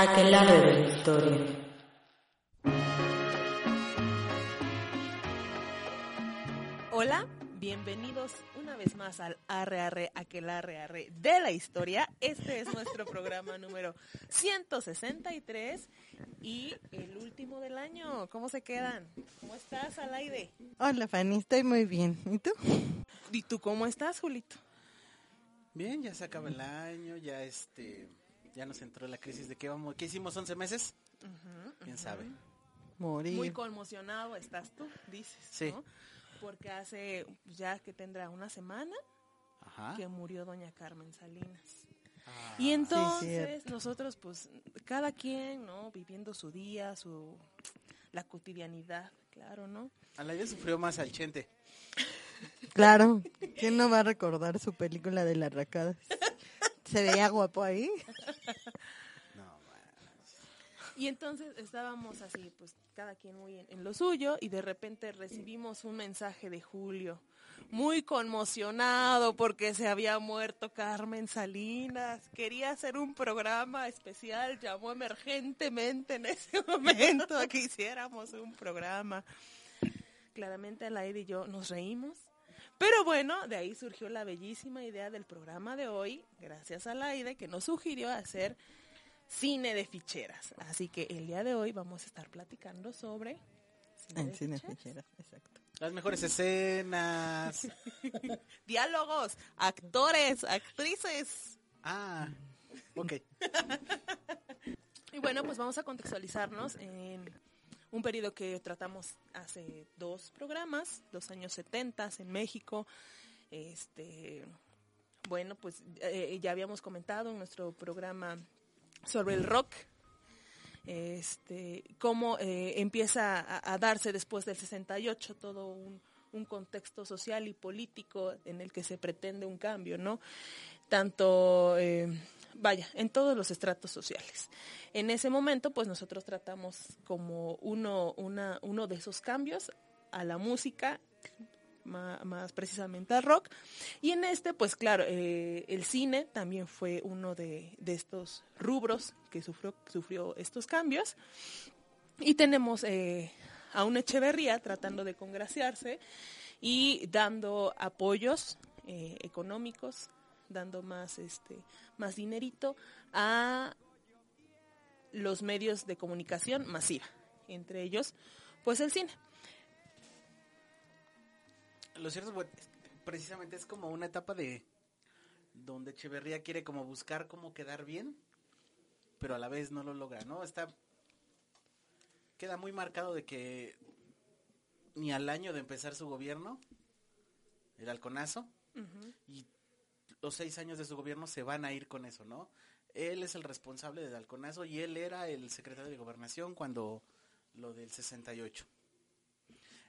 aquelarre de la historia. Hola, bienvenidos una vez más al Arre Arre Aquelarre Arre de la historia. Este es nuestro programa número 163 y el último del año. ¿Cómo se quedan? ¿Cómo estás, Alaide? Hola, Fanny, estoy muy bien. ¿Y tú? ¿Y tú cómo estás, Julito? Bien, ya se acaba el año, ya este, ya nos entró la crisis de qué vamos, ¿qué hicimos 11 meses? ¿Quién sabe? Morir. Muy conmocionado estás tú, dices, Sí. ¿no? Porque hace ya que tendrá una semana Ajá. que murió doña Carmen Salinas. Ah, Y entonces nosotros, pues, cada quien, ¿no? Viviendo su día, su la cotidianidad, claro, ¿no? a la vez sufrió más al Chente. Claro, ¿quién no va a recordar su película de las racadas? ¿Se veía guapo ahí? Y entonces estábamos así, pues, cada quien muy en, en lo suyo y de repente recibimos un mensaje de Julio, muy conmocionado porque se había muerto Carmen Salinas. Quería hacer un programa especial, llamó emergentemente en ese momento a que hiciéramos un programa. Claramente Alaide y yo nos reímos. Pero bueno, de ahí surgió la bellísima idea del programa de hoy, gracias a Laide, que nos sugirió hacer cine de ficheras. Así que el día de hoy vamos a estar platicando sobre cine En de cine ficheras. ficheras, exacto. Las mejores escenas. Diálogos, actores, actrices. Ah, ok. Y bueno, pues vamos a contextualizarnos en un periodo que tratamos hace dos programas, los años 70 en México. Este, bueno, pues eh, ya habíamos comentado en nuestro programa sobre el rock, este, cómo eh, empieza a, darse después del 68 todo un, un contexto social y político en el que se pretende un cambio, ¿no? Tanto, eh, vaya, en todos los estratos sociales. En ese momento, pues nosotros tratamos como uno, una, uno de esos cambios a la música, más, precisamente al rock. Y en este, pues claro, eh, el cine también fue uno de, estos rubros que sufrió, sufrió estos cambios. Y tenemos eh, a un Echeverría tratando de congraciarse y dando apoyos eh, económicos, dando más, este, más dinerito a los medios de comunicación masiva, entre ellos, pues el cine. Lo cierto es bueno, es- precisamente es como una etapa de donde Echeverría quiere como buscar cómo quedar bien, pero a la vez no lo logra, ¿no? Está queda muy marcado de que ni al año de empezar su gobierno, el halconazo, y los seis años de su gobierno se van a ir con eso, ¿no? Él es el responsable del halconazo y él era el secretario de gobernación cuando lo del 68.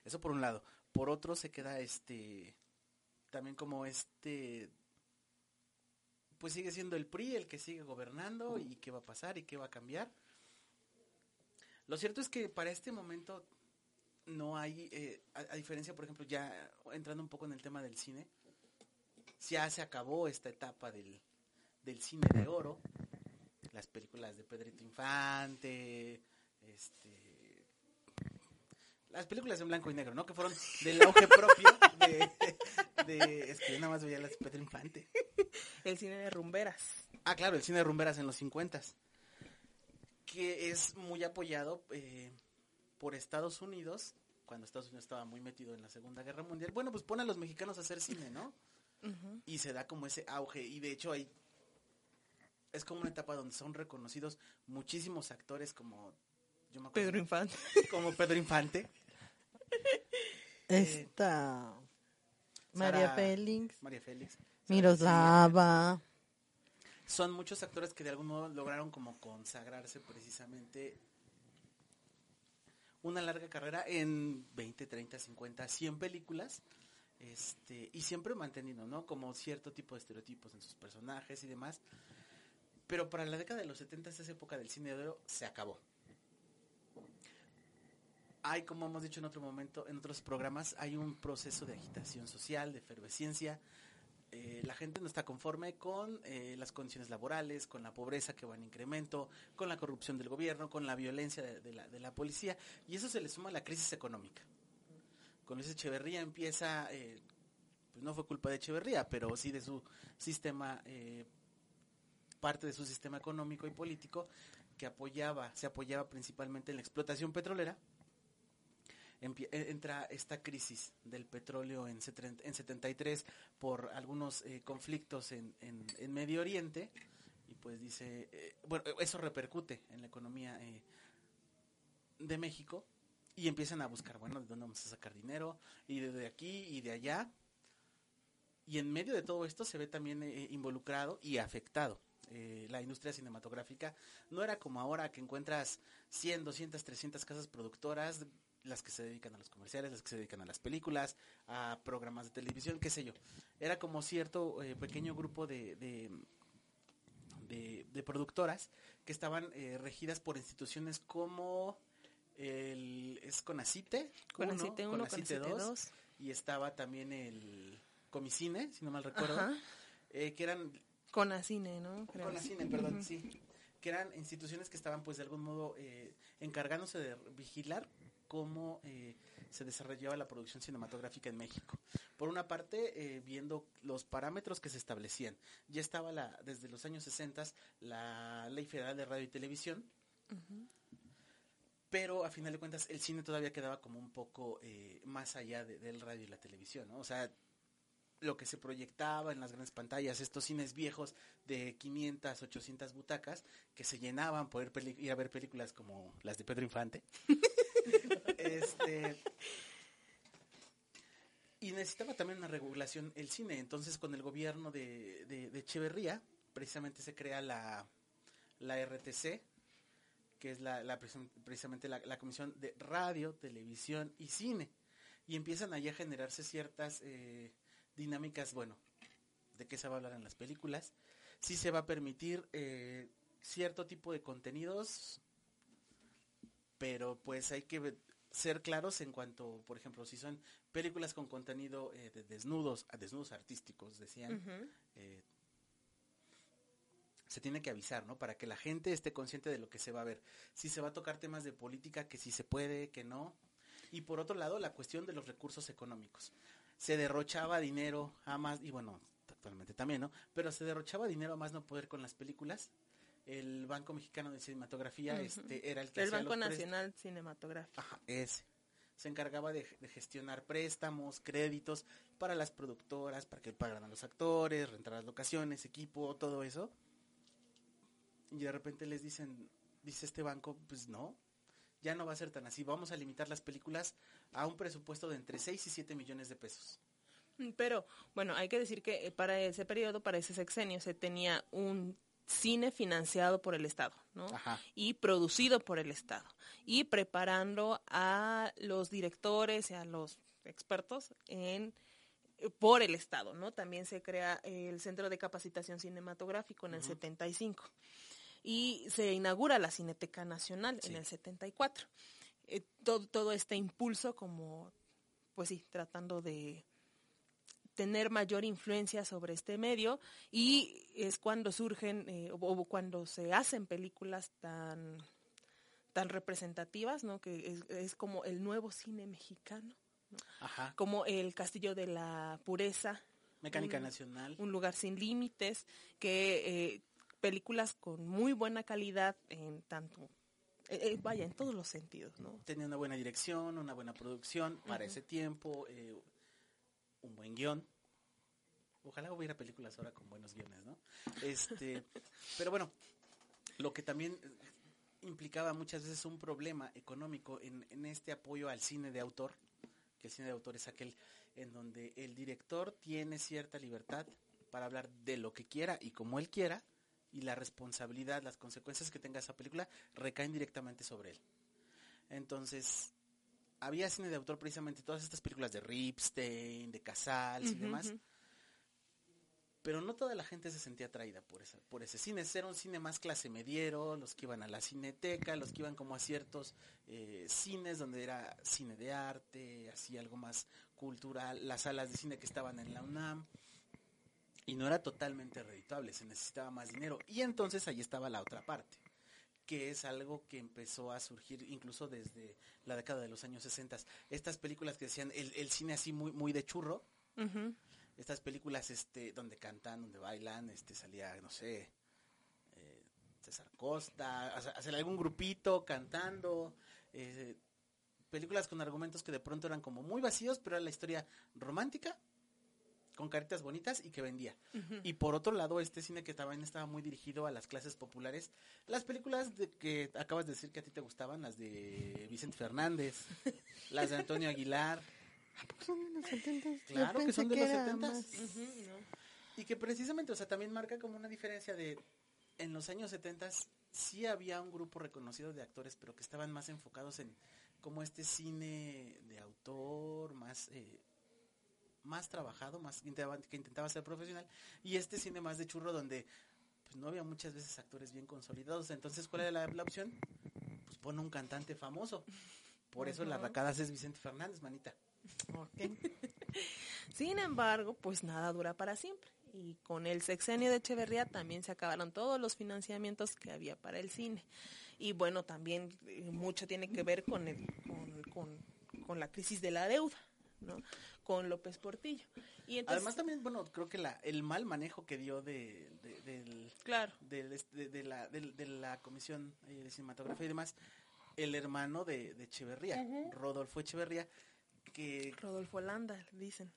Eso por un lado. Por otro se queda este también como este pues sigue siendo el PRI el que sigue gobernando y qué va a pasar y qué va a cambiar. Lo cierto es que para este momento no hay, eh, a, a diferencia, por ejemplo, ya entrando un poco en el tema del cine, ya se acabó esta etapa del, del cine de oro, las películas de Pedrito Infante, este, las películas en blanco y negro, ¿no? Que fueron del auge propio de, de- es que yo nada más veía las de Pedro Infante. El cine de rumberas. Ah, claro, el cine de rumberas en los 50 que es muy apoyado eh, por Estados Unidos, cuando Estados Unidos estaba muy metido en la Segunda Guerra Mundial. Bueno, pues pone a los mexicanos a hacer cine, ¿no? Y se da como ese auge, y de hecho hay es como una etapa donde son reconocidos muchísimos actores como yo me acuerdo, Pedro Infante. como Pedro Infante, Esta... María Sara- Félix, María Félix. Miroslava. son muchos actores que de algún modo lograron como consagrarse precisamente una larga carrera en 20, 30, 50, 100 películas. Este, y siempre manteniendo, ¿no? Como cierto tipo de estereotipos en sus personajes y demás. Pero para la década de los 70, esa época del cine de oro se acabó. Hay, como hemos dicho en otro momento, en otros programas, hay un proceso de agitación social, de efervescencia, eh, la gente no está conforme con eh, las condiciones laborales, con la pobreza que va en incremento, con la corrupción del gobierno, con la violencia de, la, de la policía, y eso se le suma a la crisis económica. Con Luis Echeverría empieza, eh, pues no fue culpa de Echeverría, pero sí de su sistema, eh, parte de su sistema económico y político, que apoyaba, se apoyaba principalmente en la explotación petrolera, eh, entra esta crisis del petróleo en, setren- en 73 por algunos conflictos en, en- en Medio Oriente y pues dice, bueno, eso repercute en la economía de México y empiezan a buscar, bueno, ¿de dónde vamos a sacar dinero? Y de aquí y de allá. Y en medio de todo esto se ve también eh, involucrado y afectado eh, la industria cinematográfica. No era como ahora que encuentras 100, 200, 300 casas productoras, las que se dedican a los comerciales, las que se dedican a las películas, a programas de televisión, qué sé yo. Era como cierto eh, pequeño grupo de, de, productoras que estaban eh, regidas por instituciones como el es Conacite, Conacite 1, Conacite Conacite 2, 2. y estaba también el Comicine, si no mal recuerdo, eh, que eran Conacine, ¿no? Creo. Conacine, perdón, sí, que eran instituciones que estaban pues de algún modo eh, encargándose de vigilar cómo eh, se desarrollaba la producción cinematográfica en México. Por una parte, eh, viendo los parámetros que se establecían. Ya estaba la, desde los años 60 la Ley Federal de Radio y Televisión, pero a final de cuentas el cine todavía quedaba como un poco eh, más allá de- del radio y la televisión, ¿no? O sea, lo que se proyectaba en las grandes pantallas, estos cines viejos de 500, 800 butacas que se llenaban por ir, peli- ir a ver películas como las de Pedro Infante. este y necesitaba también una regulación el cine. Entonces, con el gobierno de, de, de Echeverría, precisamente se crea la, la RTC, que es la, la precisam- precisamente la, la Comisión de Radio, Televisión y Cine. Y empiezan allí a generarse ciertas eh, dinámicas, bueno, de qué se va a hablar en las películas. Sí se va a permitir eh, cierto tipo de contenidos, pero pues hay que ser claros en cuanto, por ejemplo, si son películas con contenido eh, de desnudos, a desnudos artísticos, decían, se tiene que avisar, ¿no? Para que la gente esté consciente de lo que se va a ver. Si se va a tocar temas de política, que si se puede, que no. Y por otro lado, la cuestión de los recursos económicos. Se derrochaba dinero a más, y bueno, actualmente también, ¿no? Pero se derrochaba dinero a más no poder con las películas. El Banco Mexicano de Cinematografía este, era el que El hacía Banco los Nacional Cinematográfico. Ajá, ese. Se encargaba de, de gestionar préstamos, créditos para las productoras, para que pagaran a los actores, rentar las locaciones, equipo, todo eso. Y de repente les dicen, dice este banco, pues no, ya no va a ser tan así. Vamos a limitar las películas a un presupuesto de entre 6 y 7 millones de pesos. Pero, bueno, hay que decir que eh, para ese periodo, para ese sexenio, se tenía un cine financiado por el Estado, ¿no? Ajá. Y producido por el Estado. Y preparando a los directores y a los expertos en eh, por el Estado, ¿no? También se crea el Centro de Capacitación Cinematográfico en el 75 y se inaugura la Cineteca Nacional Sí. en el 74. Eh, todo, todo este impulso como, pues sí, tratando de tener mayor influencia sobre este medio y es cuando surgen eh, o, o cuando se hacen películas tan tan representativas, ¿no? Que es, es como el nuevo cine mexicano, Ajá. como el Castillo de la Pureza, Mecánica un- Nacional. un lugar sin límites, que eh, películas con muy buena calidad en tanto, eh, eh, vaya, en todos los sentidos, ¿no? Tenía una buena dirección, una buena producción para ese tiempo, eh, un buen guion. Ojalá hubiera películas ahora con buenos guiones, ¿no? Este, pero bueno, lo que también implicaba muchas veces un problema económico en, en este apoyo al cine de autor, que el cine de autor es aquel en donde el director tiene cierta libertad para hablar de lo que quiera y como él quiera, y la responsabilidad, las consecuencias que tenga esa película recaen directamente sobre él. Entonces, había cine de autor precisamente todas estas películas de Ripstein, de Casals y demás, pero no toda la gente se sentía atraída por esa, por ese cine. Era un cine más clase mediero, los que iban a la cineteca, los que iban como a ciertos eh, cines donde era cine de arte, así algo más cultural, las salas de cine que estaban en la UNAM. Y no era totalmente redituable, se necesitaba más dinero. Y entonces ahí estaba la otra parte, que es algo que empezó a surgir incluso desde la década de los años 60. Estas películas que decían el, el cine así muy, muy de churro, estas películas este donde cantan, donde bailan, este salía, no sé, eh, César Costa, hacer algún grupito cantando, eh, películas con argumentos que de pronto eran como muy vacíos, pero era la historia romántica, con caritas bonitas y que vendía. Y por otro lado, este cine que también estaba muy dirigido a las clases populares, las películas de que acabas de decir que a ti te gustaban, las de Vicente Fernández, las de Antonio Aguilar, Son de los 70. Claro que son de los era 70s. más- Ujú, ¿no? Y que precisamente, o sea, también marca como una diferencia de, en los años 70 sí había un grupo reconocido de actores, pero que estaban más enfocados en como este cine de autor, más, eh, más trabajado, más intentaba- que intentaba ser profesional, y este cine más de churro donde pues no había muchas veces actores bien consolidados. Entonces, ¿cuál era la, la opción? Pues pone un cantante famoso. Por eso la Ajá. racadas es Vicente Fernández, manita. Ok. Sin embargo, pues nada dura para siempre. Y con el sexenio de Echeverría también se acabaron todos los financiamientos que había para el cine. Y bueno, también eh, mucho tiene que ver con, el, con, con- con la crisis de la deuda, ¿no? Con López Portillo. Y entonces, Además también, bueno, creo que la, el mal manejo que dio de, de- del, claro, del est- de, de la, de la Comisión eh, de Cinematografía y demás, el hermano de, de Echeverría, Rodolfo Echeverría, que, Rodolfo Landa, dicen.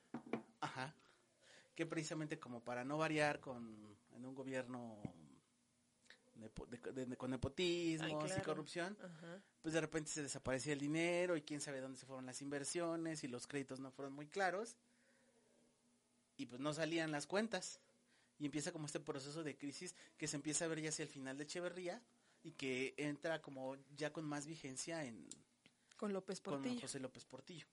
ajá, que precisamente como para no variar con, en un gobierno de- de- de- con nepotismo Ay, y corrupción, Ajá. pues de repente se desaparecía el dinero y quién sabe dónde se fueron las inversiones y los créditos no fueron muy claros y pues no salían las cuentas y empieza como este proceso de crisis que se empieza a ver ya hacia el final de Echeverría y que entra como ya con más vigencia en Con López con Portillo. José López Portillo.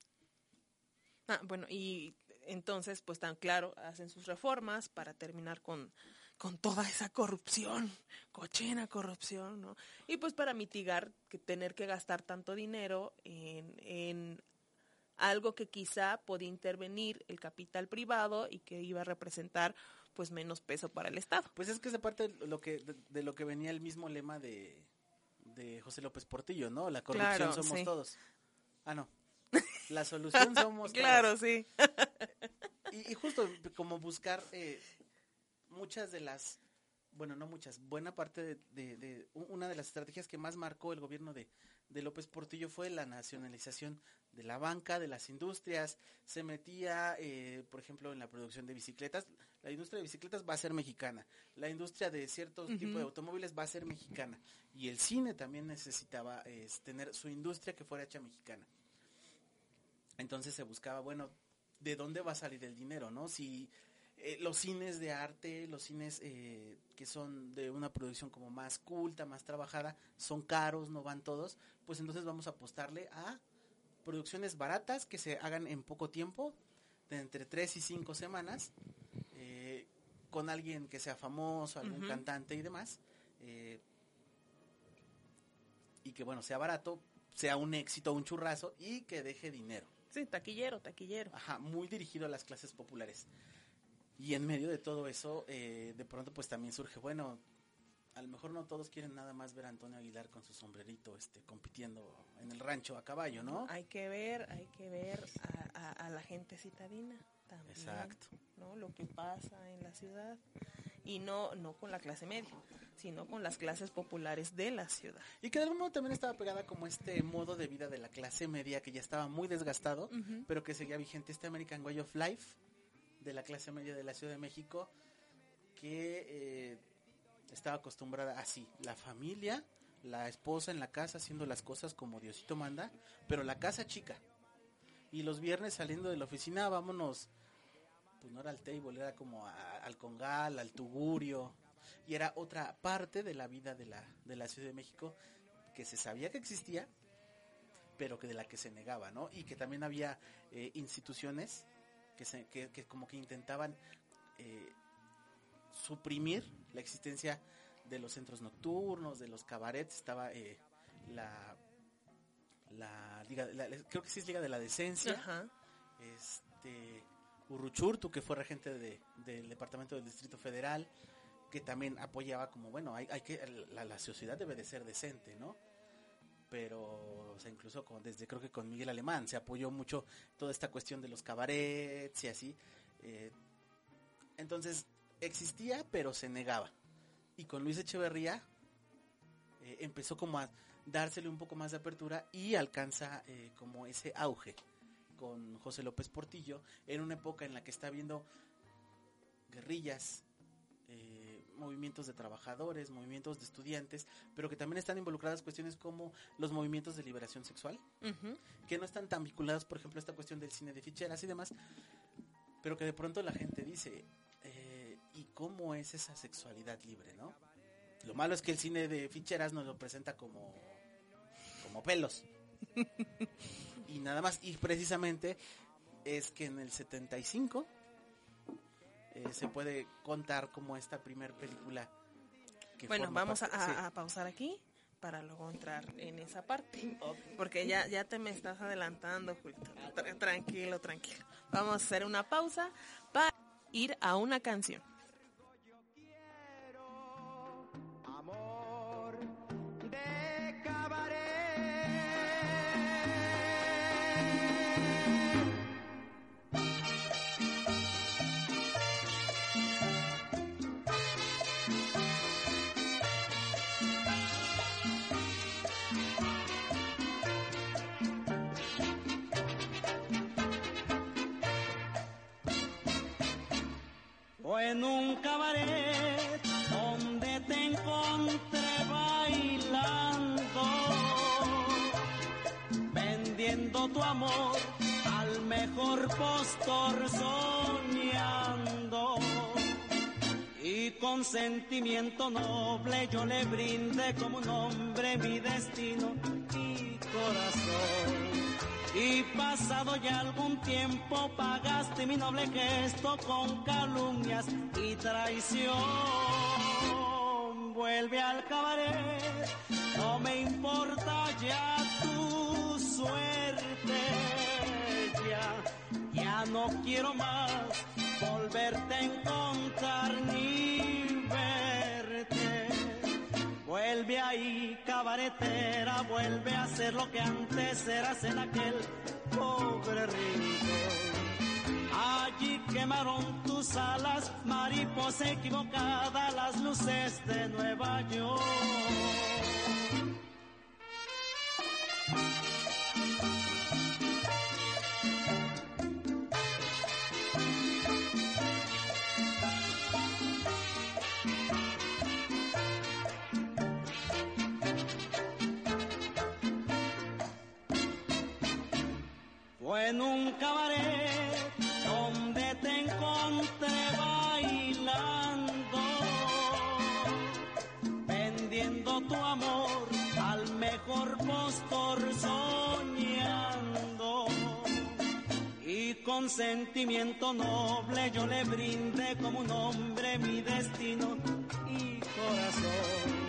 Ah, bueno, y entonces, pues tan claro, hacen sus reformas para terminar con, con toda esa corrupción, cochina corrupción, ¿no? Y pues para mitigar que tener que gastar tanto dinero en, en algo que quizá podía intervenir el capital privado y que iba a representar pues menos peso para el Estado. Pues es que es parte de lo que de, de lo que venía el mismo lema de, de José López Portillo, ¿no? La corrupción Claro, somos sí. todos. Ah, no. La solución somos Claro, todos. sí. Y, y justo como buscar eh, muchas de las, bueno, no muchas, buena parte de, de- una de las estrategias que más marcó el gobierno de, de López Portillo fue la nacionalización de la banca, de las industrias. Se metía, eh, por ejemplo, en la producción de bicicletas. La industria de bicicletas va a ser mexicana. La industria de ciertos tipos de automóviles va a ser mexicana. Y el cine también necesitaba eh, tener su industria que fuera hecha mexicana. Entonces se buscaba, bueno, ¿de dónde va a salir el dinero, no? Si eh, los cines de arte, los cines eh, que son de una producción como más culta, más trabajada, son caros, no van todos, pues entonces vamos a apostarle a producciones baratas que se hagan en poco tiempo, de entre tres y cinco semanas, eh, con alguien que sea famoso, algún cantante y demás, y que bueno, sea barato, sea un éxito, un churrazo y que deje dinero. Sí, taquillero, taquillero. Ajá, muy dirigido a las clases populares. Y en medio de todo eso, eh, de pronto pues también surge, bueno, a lo mejor no todos quieren nada más ver a Antonio Aguilar con su sombrerito este, compitiendo en el rancho a caballo, ¿no? Hay que ver, hay que ver a, a- a la gente citadina también. Exacto. ¿no? Lo que pasa en la ciudad. Y no, no con la clase media, sino con las clases populares de la ciudad. Y que de algún modo también estaba pegada como este modo de vida de la clase media que ya estaba muy desgastado, pero que seguía vigente este American Way of Life de la clase media de la Ciudad de México, que eh, estaba acostumbrada así, la familia, la esposa en la casa haciendo las cosas como Diosito manda, pero la casa chica. Y los viernes saliendo de la oficina, vámonos, pues no era al table, era como al congal, al tugurio, y era otra parte de la vida de la, de la Ciudad de México que se sabía que existía, pero que de la que se negaba, ¿no? Y que también había eh, instituciones que, se, que, que como que intentaban eh, suprimir la existencia de los centros nocturnos, de los cabarets, estaba eh, la, la Liga, la- creo que sí es Liga de la Decencia, Ajá. este Urruchurtu, que fue regente de- del Departamento del Distrito Federal, que también apoyaba como, bueno, hay, hay que, la, la sociedad debe de ser decente, ¿no? Pero, incluso desde creo que con Miguel Alemán se apoyó mucho toda esta cuestión de los cabarets y así. eh, entonces, existía, pero se negaba. Y con Luis Echeverría eh, empezó como a dársele un poco más de apertura y alcanza eh, como ese auge con José López Portillo en una época en la que está habiendo guerrillas, movimientos de trabajadores, movimientos de estudiantes, pero que también están involucradas cuestiones como los movimientos de liberación sexual, que no están tan vinculados, por ejemplo, a esta cuestión del cine de ficheras y demás, pero que de pronto la gente dice, eh, ¿y cómo es esa sexualidad libre, no? Lo malo es que el cine de ficheras nos lo presenta como, como pelos. y nada más, y precisamente es que en el 75 eh, se puede contar como esta primer película que Bueno, vamos a, parte- a- sí. a pausar aquí para luego entrar en esa parte. Porque ya, ya te me estás adelantando, Julito. Tra- tranquilo, tranquilo. Vamos a hacer una pausa para ir a una canción. En un cabaret donde te encontré bailando, vendiendo tu amor al mejor postor soñando. Y con sentimiento noble yo le brindé como un hombre mi destino y corazón. Y pasado ya algún tiempo pagaste mi noble gesto con calumnias y traición. Vuelve al cabaret, no me importa ya tu suerte. Ya, ya no quiero más volverte a encontrar ni. Vuelve ahí, cabaretera, vuelve a ser lo que antes eras en aquel pobre rincón. Allí quemaron tus alas, mariposa equivocada, las luces de Nueva York. Fue en un cabaret donde te encontré bailando, vendiendo tu amor al mejor postor soñando. Y con sentimiento noble yo le brindé como un hombre mi destino y corazón.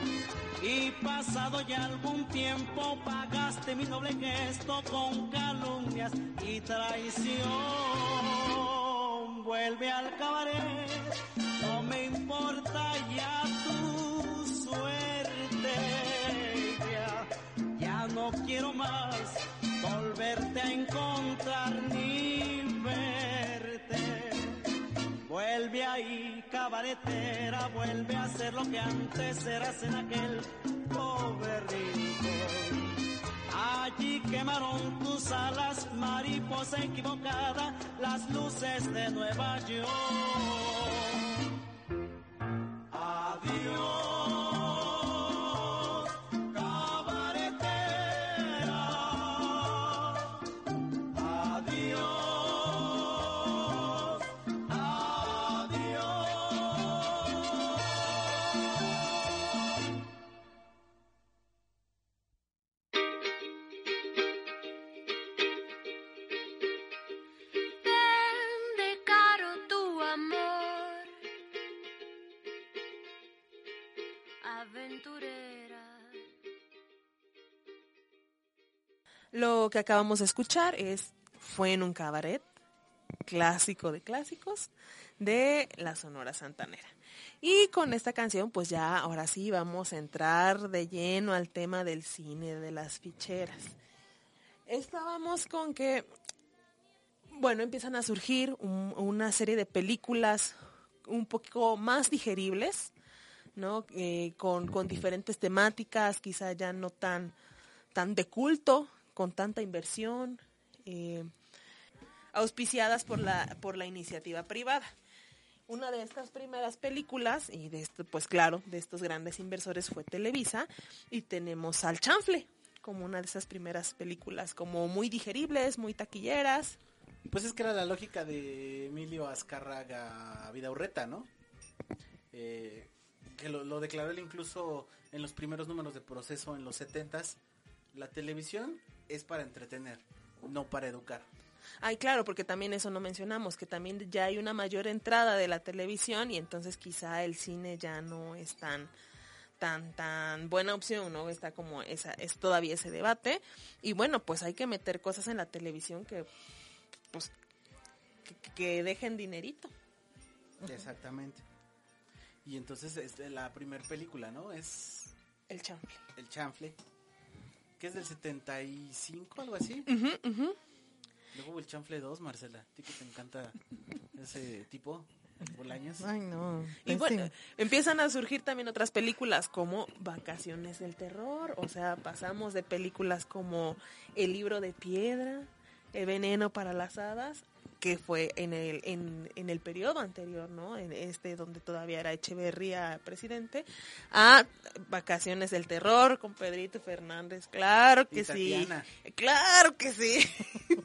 Y pasado ya algún tiempo pagaste mi noble gesto con calumnias y traición. Vuelve al cabaret, no me importa ya tu suerte. Ya, ya no quiero más volverte a encontrar ni verte. Vuelve ahí, cabaretera, vuelve a ser lo que antes eras en aquel pobre rincón. Allí quemaron tus alas, mariposa equivocada, las luces de Nueva York. Adiós, Lo que acabamos de escuchar es Fue en un cabaret clásico de clásicos de la Sonora Santanera. Y con esta canción, pues ya ahora sí vamos a entrar de lleno al tema del cine de las ficheras. Estábamos con que, bueno, empiezan a surgir un- una serie de películas un poco más digeribles, ¿no? Eh, con, con diferentes temáticas, quizá ya no tan, tan de culto, con tanta inversión, eh, auspiciadas por la, por la iniciativa privada. Una de estas primeras películas, y de esto, pues claro, de estos grandes inversores fue Televisa, y tenemos al Chanfle como una de esas primeras películas, como muy digeribles, muy taquilleras. Pues es que era la lógica de Emilio Azcárraga Vidaurreta, ¿no? Eh, que lo, lo declaró él incluso en los primeros números de proceso en los setentas. La televisión es para entretener, no para educar. Ay, claro, porque también eso no mencionamos, que también ya hay una mayor entrada de la televisión y entonces quizá el cine ya no es tan tan tan buena opción, ¿no? Está como esa es todavía ese debate y bueno, pues hay que meter cosas en la televisión que pues que, que dejen dinerito. Exactamente. Y entonces este, la primer película, ¿no? Es El chanfle. El Chanfle, que es del 75, algo así. Ujú, ujú. Luego hubo el Chanfle 2, Marcela. ¿A ti que te encanta ese tipo? Bolaños. Ay, no. Y Este, bueno, empiezan a surgir también otras películas como Vacaciones del Terror, o sea, pasamos de películas como El libro de piedra, El veneno para las hadas, que fue en el, en, en el periodo anterior, ¿no? En este donde todavía era Echeverría presidente, a Vacaciones del Terror con Pedrito Fernández, claro que sí, claro que sí.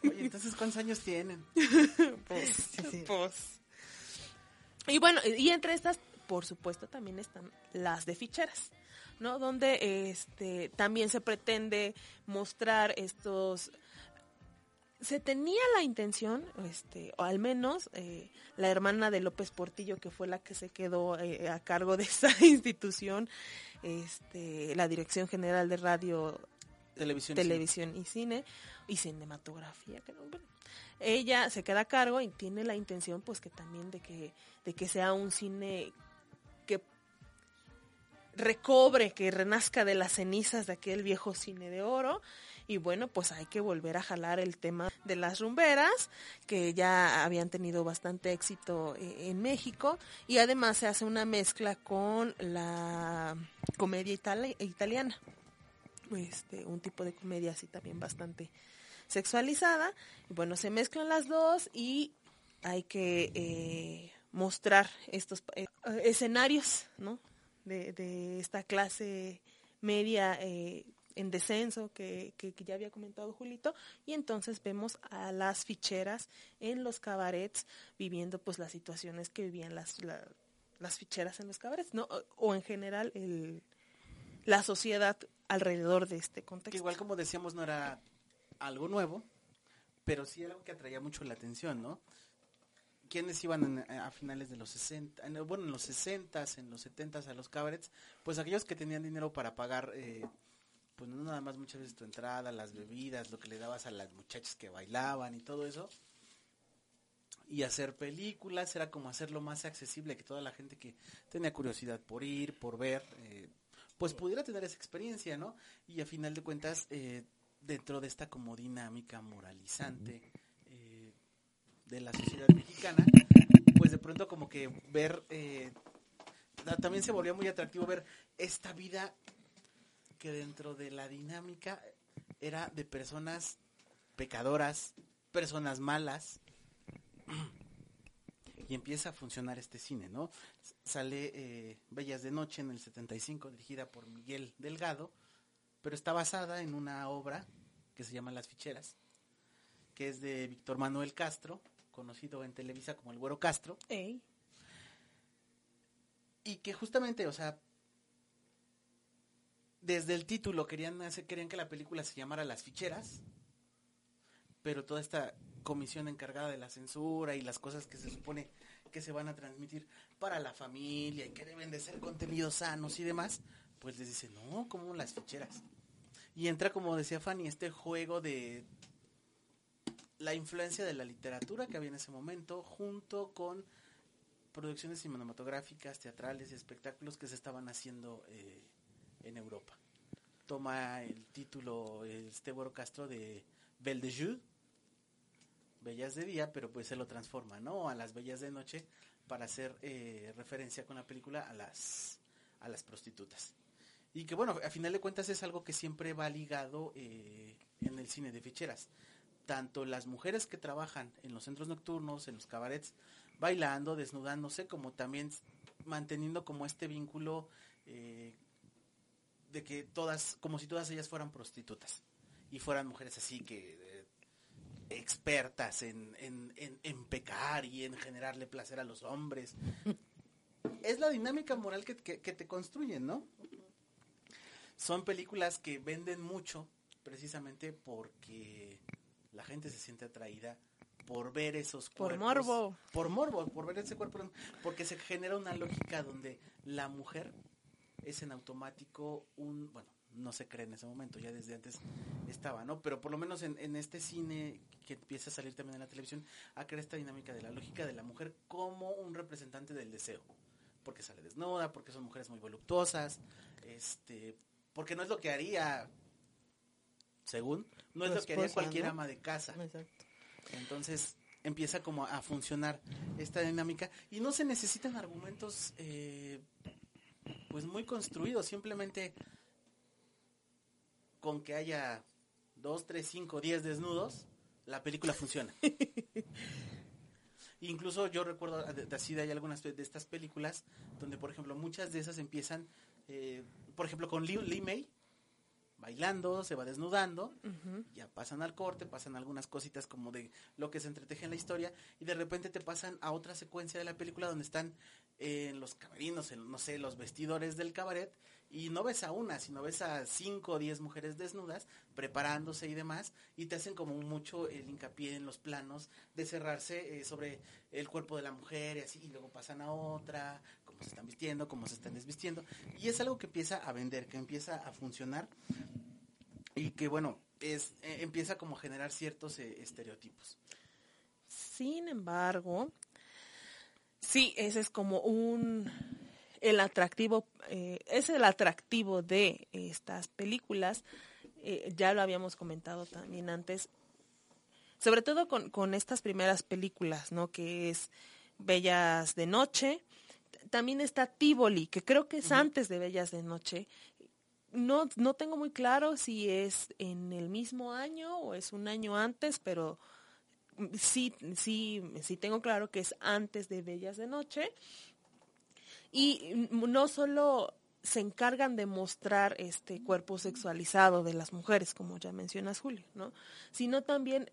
Oye, entonces, ¿cuántos años tienen? Pues, Sí, sí. pues. Y bueno, y entre estas, por supuesto, también están las de ficheras, ¿no? Donde este también se pretende mostrar estos se tenía la intención, este, o al menos eh, la hermana de López Portillo, que fue la que se quedó eh, a cargo de esta institución, este, la Dirección General de Radio Televisión. televisión y cine y cinematografía que no, bueno, ella se queda a cargo y tiene la intención pues que también de que de que sea un cine que recobre que renazca de las cenizas de aquel viejo cine de oro y bueno pues hay que volver a jalar el tema de las rumberas que ya habían tenido bastante éxito eh, en México y además se hace una mezcla con la comedia itali- italiana este, un tipo de comedia así también bastante sexualizada. Y bueno, se mezclan las dos y hay que eh, mostrar estos eh, escenarios, ¿no? De, de esta clase media en descenso que, que, que ya había comentado Julito. Y entonces vemos a las ficheras en los cabarets viviendo pues las situaciones que vivían las, la- las ficheras en los cabarets, ¿no? O, en general el, la sociedad alrededor de este Que contexto. igual como decíamos no era algo nuevo, pero sí era algo que atraía mucho la atención, ¿no? ¿Quiénes iban en- a finales de los 60, en- bueno, en los 60, en los 70 a los cabarets? Pues aquellos que tenían dinero para pagar, eh, pues no nada más muchas veces tu entrada, las bebidas, lo que le dabas a las muchachas que bailaban y todo eso. Y hacer películas era como hacerlo más accesible que toda la gente que tenía curiosidad por ir, por ver, eh, pues pudiera tener esa experiencia, ¿no? Y a final de cuentas, eh, dentro de esta como dinámica moralizante eh, de la sociedad mexicana, pues de pronto como que ver, ta- también se volvió muy atractivo ver esta vida que dentro de la dinámica era de personas pecadoras, personas malas, y empieza a funcionar este cine, ¿no? Sale eh, Bellas de Noche en el 75, dirigida por Miguel Delgado, pero está basada en una obra que se llama Las Ficheras, que es de Víctor Manuel Castro, conocido en Televisa como el Güero Castro, Ey, y que justamente, o sea, desde el título querían hacer, querían que la película se llamara Las Ficheras, pero toda esta comisión encargada de la censura y las cosas que se supone que se van a transmitir para la familia y que deben de ser contenidos sanos y demás, pues les dice, no, como las ficheras. Y entra, como decía Fanny, este juego de la influencia de la literatura que había en ese momento, junto con producciones cinematográficas, teatrales y espectáculos que se estaban haciendo eh, en Europa. Toma el título este Güero Castro de Belle de Jour, Bellas de Día, pero pues se lo transforma, ¿no? A las Bellas de Noche para hacer eh, referencia con la película a las, a las prostitutas. Y que bueno, a final de cuentas es algo que siempre va ligado eh, en el cine de ficheras. Tanto las mujeres que trabajan en los centros nocturnos, en los cabarets, bailando, desnudándose, como también manteniendo como este vínculo eh, de que todas, como si todas ellas fueran prostitutas y fueran mujeres así que eh, expertas en, en, en, en pecar y en generarle placer a los hombres. es la dinámica moral que, que, que te construyen, ¿no? Son películas que venden mucho precisamente porque la gente se siente atraída por ver esos Por cuerpos. morbo. Por morbo, por ver ese cuerpo. Porque se genera una lógica donde la mujer es en automático un, bueno, no se cree en ese momento, ya desde antes estaba, ¿no? Pero por lo menos en, en este cine que empieza a salir también en la televisión, ha creado esta dinámica de la lógica de la mujer como un representante del deseo. Porque sale desnuda, porque son mujeres muy voluptuosas, este, porque no es lo que haría, según, no es lo que haría cualquier ama de casa. Exacto. Entonces empieza como a funcionar esta dinámica y no se necesitan argumentos eh, pues muy construidos, simplemente con que haya dos, tres, cinco, diez desnudos, la película funciona. Incluso yo recuerdo así de hay algunas de estas películas donde por ejemplo muchas de esas empiezan, eh, por ejemplo con Lee, Lee May bailando, se va desnudando, ya pasan al corte, pasan algunas cositas como de lo que se entreteje en la historia y de repente te pasan a otra secuencia de la película donde están en los camerinos, en, no sé, los vestidores del cabaret y no ves a una, sino ves a cinco o diez mujeres desnudas preparándose y demás y te hacen como mucho el hincapié en los planos de cerrarse eh, sobre el cuerpo de la mujer y así y luego pasan a otra, cómo se están vistiendo, cómo se están desvistiendo y es algo que empieza a vender, que empieza a funcionar y que bueno, es eh, empieza como a generar ciertos eh, estereotipos. Sin embargo, sí, ese es como un el atractivo, eh, es el atractivo de estas películas. eh, ya lo habíamos comentado también antes, sobre todo con, con estas primeras películas, ¿no? Que es Bellas de Noche. También está Tivoli, que creo que es antes de Bellas de Noche. No, no tengo muy claro si es en el mismo año o es un año antes, pero sí, sí, sí tengo claro que es antes de Bellas de Noche. Y no solo se encargan de mostrar este cuerpo sexualizado de las mujeres, como ya mencionas Julio, ¿no? Sino también,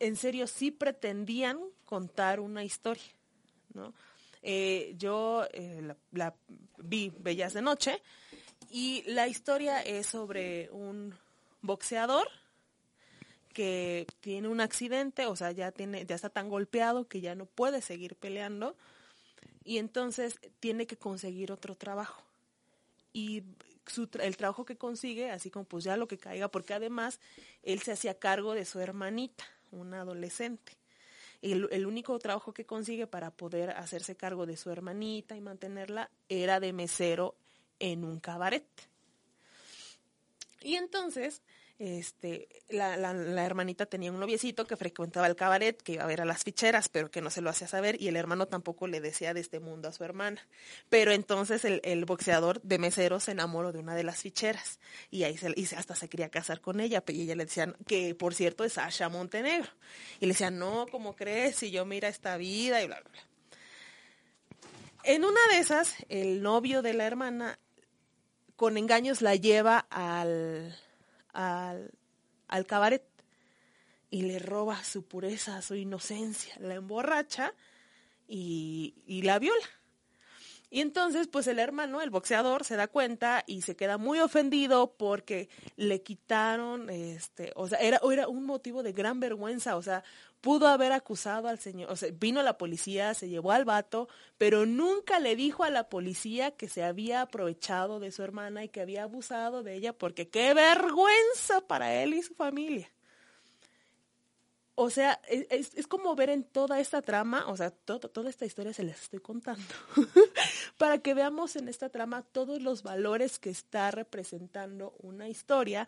en serio, sí pretendían contar una historia, ¿no? Eh, yo eh, la, la vi Bellas de Noche y la historia es sobre un boxeador que tiene un accidente, o sea, ya tiene, ya está tan golpeado que ya no puede seguir peleando y entonces tiene que conseguir otro trabajo. Y su el trabajo que consigue, así como pues ya lo que caiga, porque además él se hacía cargo de su hermanita, una adolescente. El, el único trabajo que consigue para poder hacerse cargo de su hermanita y mantenerla era de mesero en un cabaret. Y entonces, este, la, la, hermanita tenía un noviecito que frecuentaba el cabaret, que iba a ver a las ficheras, pero que no se lo hacía saber, y el hermano tampoco le decía de este mundo a su hermana. Pero entonces el, el boxeador de mesero se enamoró de una de las ficheras, y ahí se, y hasta se quería casar con ella, y ella le decía, que por cierto es Sasha Montenegro. Y le decía, no, ¿cómo crees? Si yo mira esta vida, y bla, bla, bla. En una de esas, el novio de la hermana con engaños la lleva al, al, al cabaret y le roba su pureza, su inocencia, la emborracha y, y la viola. Y entonces, pues el hermano, el boxeador, se da cuenta y se queda muy ofendido porque le quitaron, este, o sea, era, era un motivo de gran vergüenza, o sea, pudo haber acusado al señor, o sea, vino la policía, se llevó al vato, pero nunca le dijo a la policía que se había aprovechado de su hermana y que había abusado de ella, porque qué vergüenza para él y su familia. o sea, es, es como ver en toda esta trama, o sea, to- toda esta historia se les estoy contando, para que veamos en esta trama todos los valores que está representando una historia.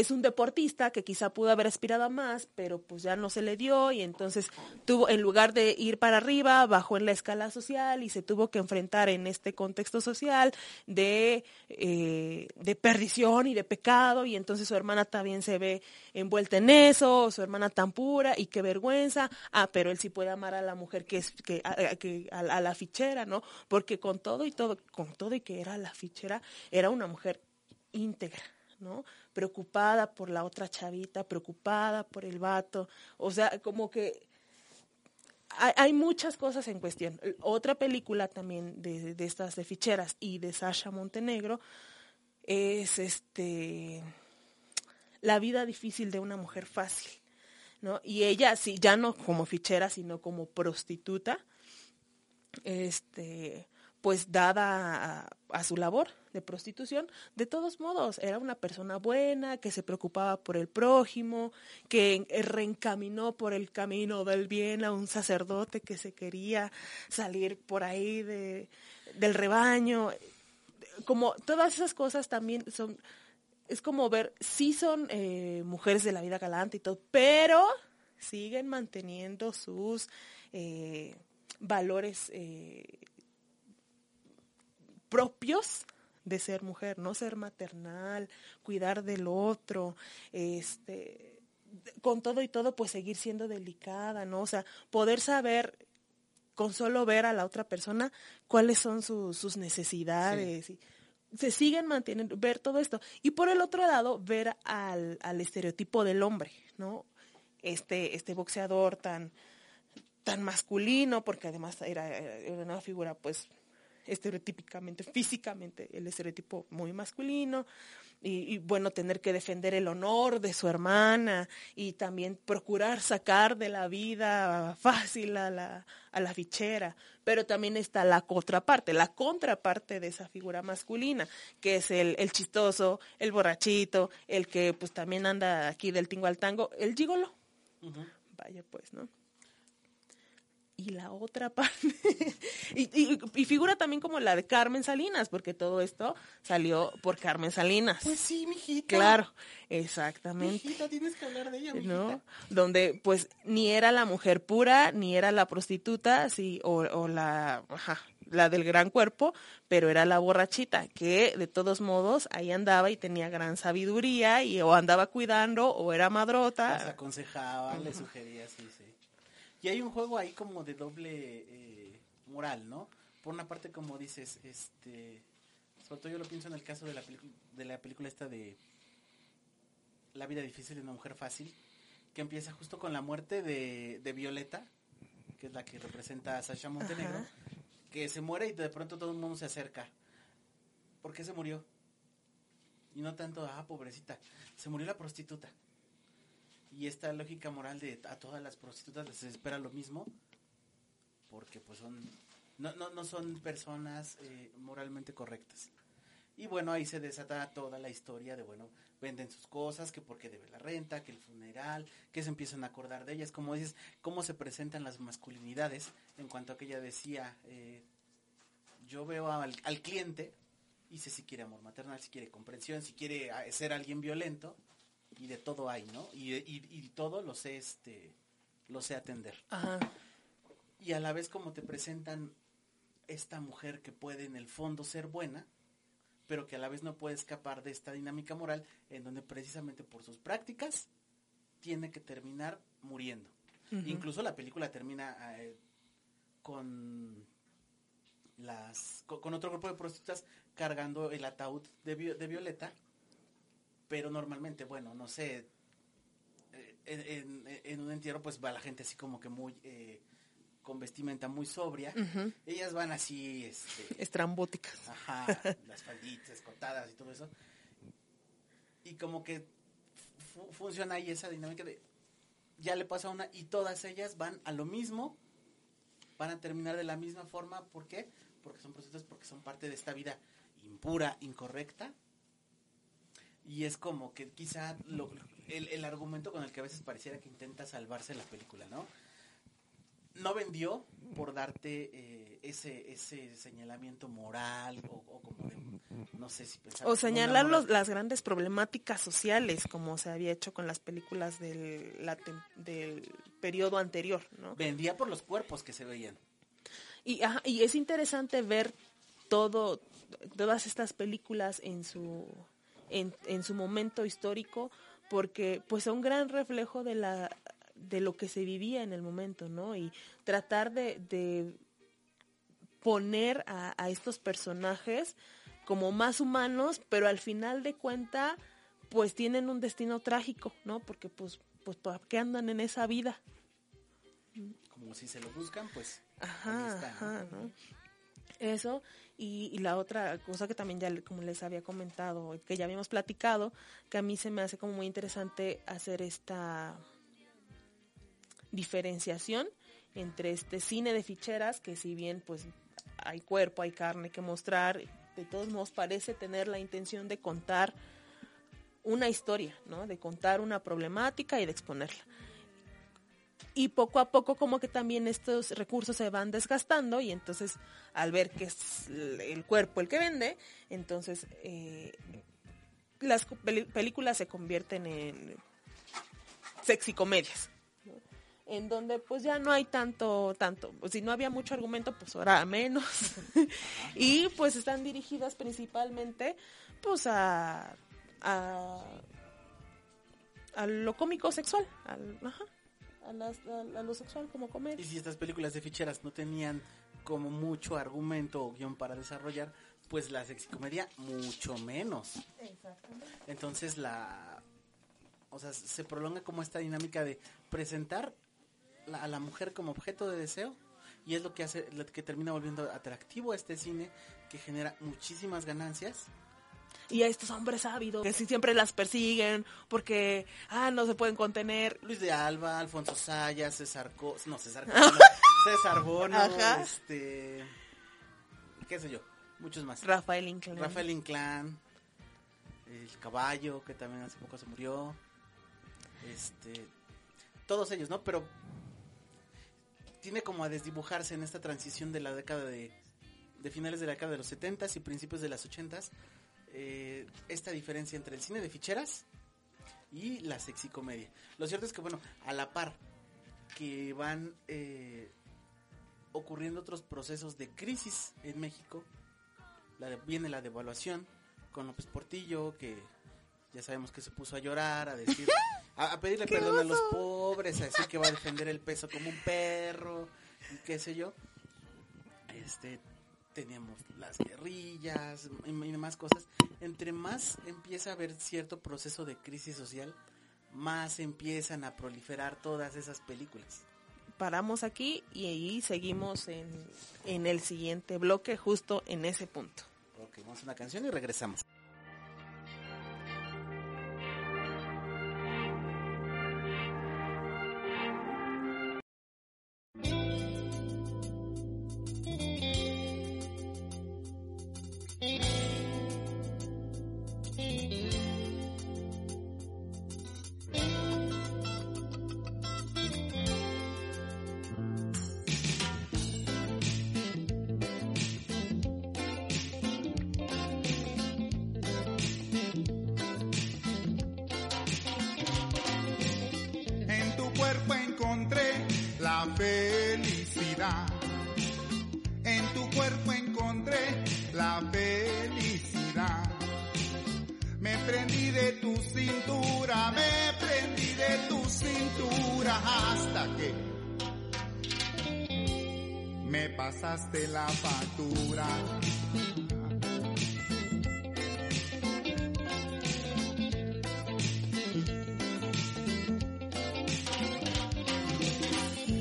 Es un deportista que quizá pudo haber aspirado a más, pero pues ya no se le dio y entonces tuvo, en lugar de ir para arriba, bajó en la escala social y se tuvo que enfrentar en este contexto social de, eh, de perdición y de pecado y entonces su hermana también se ve envuelta en eso, su hermana tan pura y qué vergüenza, ah, pero él sí puede amar a la mujer que es, que, a, a- la fichera, ¿no? Porque con todo y todo, con todo y que era la fichera, era una mujer íntegra, Preocupada por la otra chavita, preocupada por el vato, o sea, como que hay, hay muchas cosas en cuestión. Otra película también de, de estas de ficheras y de Sasha Montenegro es este La vida difícil de una mujer fácil, ¿no? Y ella sí, ya no como fichera, sino como prostituta, este pues dada a, su labor de prostitución, de todos modos, era una persona buena, que se preocupaba por el prójimo, que reencaminó por el camino del bien a un sacerdote que se quería salir por ahí de, del rebaño. Como todas esas cosas también son, es como ver, sí son eh, mujeres de la vida galante y todo, pero siguen manteniendo sus eh, valores eh, propios de ser mujer, no ser maternal, cuidar del otro, este, con todo y todo, pues seguir siendo delicada, ¿no? O sea, poder saber con solo ver a la otra persona cuáles son sus, sus necesidades. Y se siguen manteniendo, ver todo esto. Y por el otro lado, ver al, al estereotipo del hombre, ¿no? Este, este boxeador tan, tan masculino, porque además era, era una figura, pues, estereotípicamente, físicamente, el estereotipo muy masculino, y, y, bueno, tener que defender el honor de su hermana y también procurar sacar de la vida fácil a la, a la fichera. Pero también está la contraparte, la contraparte de esa figura masculina, que es el, el chistoso, el borrachito, el que pues también anda aquí del tingo al tango, el gigolo. Vaya pues, ¿no? Y la otra parte, y, y- y figura también como la de Carmen Salinas, porque todo esto salió por Carmen Salinas. Pues sí, mijita. Claro, exactamente. Mijita, tienes que hablar de ella, mijita. ¿no? Donde pues ni era la mujer pura, ni era la prostituta, sí, o, o la, ajá, la del gran cuerpo, pero era la borrachita, que de todos modos ahí andaba y tenía gran sabiduría, y o andaba cuidando, o era madrota. aconsejaba, le sugería, sí, sí. Y hay un juego ahí como de doble eh, moral, ¿no? Por una parte, como dices, este... Sobre todo yo lo pienso en el caso de la, de la película esta de La vida difícil de una mujer fácil, que empieza justo con la muerte de, de Violeta, que es la que representa a Sasha Montenegro, Ajá. que se muere y de pronto todo el mundo se acerca. ¿Por qué se murió? Y no tanto, ah, pobrecita, se murió la prostituta. Y esta lógica moral de a todas las prostitutas les espera lo mismo, porque pues son, no, no, no son personas eh, moralmente correctas. Y bueno, ahí se desata toda la historia de, bueno, venden sus cosas, que porque debe la renta, que el funeral, que se empiezan a acordar de ellas, como dices, cómo se presentan las masculinidades, en cuanto a que ella decía, eh, yo veo al, al cliente y sé si quiere amor maternal, si quiere comprensión, si quiere ah, ser alguien violento, y de todo hay, ¿no? Y, y, y todo lo sé, este, lo sé atender. Ajá. Y a la vez como te presentan esta mujer que puede en el fondo ser buena, pero que a la vez no puede escapar de esta dinámica moral en donde precisamente por sus prácticas tiene que terminar muriendo. Incluso la película termina eh, con las co- con, otro grupo de prostitutas cargando el ataúd de Violeta, pero normalmente, bueno, no sé, eh, en, en- en un entierro pues va la gente así como que muy eh, con vestimenta muy sobria. Ellas van así, este, Estrambóticas. Ajá, las falditas escotadas y todo eso. Y como que fu- funciona ahí esa dinámica de ya le pasa a una y todas ellas van a lo mismo, van a terminar de la misma forma. ¿Por qué? Porque son prostitutas, porque son parte de esta vida impura, incorrecta, Y es como que quizá lo- el, el argumento con el que a veces pareciera que intenta salvarse la película, ¿no? No vendió por darte eh, ese ese señalamiento moral o, o como de, no sé si pensar O señalar los- las grandes problemáticas sociales, como se había hecho con las películas del, la del periodo anterior, ¿no? Vendía por los cuerpos que se veían. Y, ajá, y es interesante ver todo, todas estas películas en su, en, en su momento histórico, porque pues son un gran reflejo de la de lo que se vivía en el momento, ¿no? Y tratar de, de poner a, a estos personajes como más humanos, pero al final de cuenta, pues tienen un destino trágico, ¿no? Porque pues, pues ¿para qué andan en esa vida? Como si se lo buscan, pues Ajá, ahí está, ¿no? ajá, ¿no? Eso, y, la otra cosa que también ya, como les había comentado, que ya habíamos platicado, que a mí se me hace como muy interesante hacer esta diferenciación entre este cine de ficheras, que si bien pues hay cuerpo, hay carne que mostrar, de todos modos parece tener la intención de contar una historia, ¿no? De contar una problemática y de exponerla y poco a poco como que también estos recursos se van desgastando y entonces al ver que es el cuerpo el que vende, entonces eh, las películas se convierten en sexy comedias. En donde pues ya no hay tanto, tanto, pues, si no había mucho argumento, pues ahora menos. y pues están dirigidas principalmente pues a, a, a lo cómico sexual, a, las- a- a lo sexual como Y comedia. si estas películas de ficheras no tenían como mucho argumento o guion para desarrollar, pues la sexicomedia mucho menos. Entonces la o sea, se prolonga como esta dinámica de presentar la- a la mujer como objeto de deseo y es lo que hace lo que termina volviendo atractivo a este cine que genera muchísimas ganancias. Y a estos hombres ávidos que sí siempre las persiguen porque, ah, no se pueden contener. Luis de Alba, Alfonso Sayas, César Co no César Co- no, César Bono, Ajá. este qué sé yo, muchos más. Rafael Inclán. Rafael Inclán, el caballo, que también hace poco se murió. Este, todos ellos, ¿no? Pero tiene como a desdibujarse en esta transición de la década de, de finales de la década de los 70 y principios de las 80s, eh, esta diferencia entre el cine de ficheras y la sexicomedia. Lo cierto es que, bueno, a la par que van eh, ocurriendo otros procesos de crisis en México, la de- viene la devaluación con López Portillo, que ya sabemos que se puso a llorar, a decir, a, a pedirle perdón a los pobres, a decir que va a defender el peso como un perro, y qué sé yo. Este, teníamos las guerrillas y, y demás cosas. Entre más empieza a haber cierto proceso de crisis social, más empiezan a proliferar todas esas películas. Paramos aquí y ahí seguimos en, en el siguiente bloque, justo en ese punto. Ok, vamos a una canción y regresamos. Hasta que me pasaste la factura.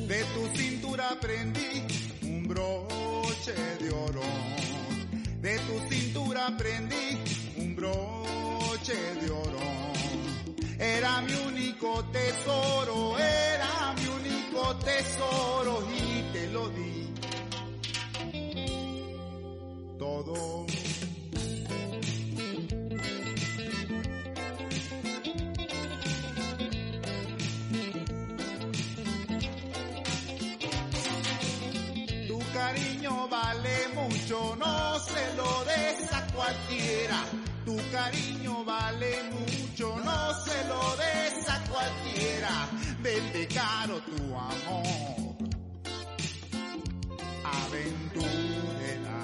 De tu cintura prendí un broche de oro. De tu cintura prendí un broche de oro. Era mi único tesoro, tesoro y te lo di todo. Tu cariño vale mucho, no se lo des a cualquiera. Tu cariño vale mucho, no se lo des cualquiera. Vende caro tu amor. Aventurera.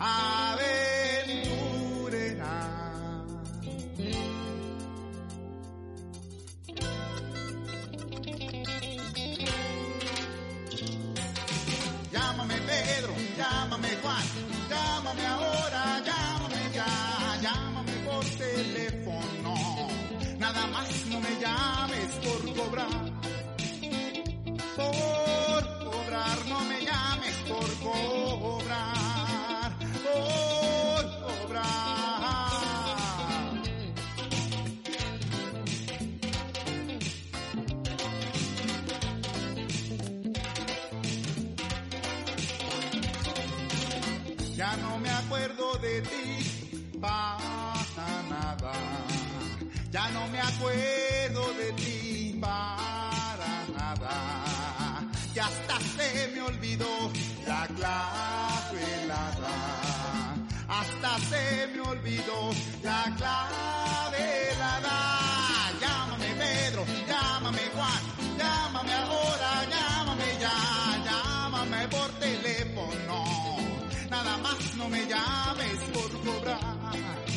Aventurera. Llámame Pedro, llámame Juan, llámame ahora, llámame ya, llámame por teléfono. Nada más no me llames por cobrar. Por cobrar, no me llames por cobrar. Por cobrar. Ya no me acuerdo de ti para nada. Ya no me acuerdo de ti para nada. Ya hasta se me olvidó la clavelada. Hasta se me olvidó la clavelada. Llámame Pedro, llámame Juan, llámame ahora, llámame ya, llámame por teléfono. Nada más no me llames por cobrar.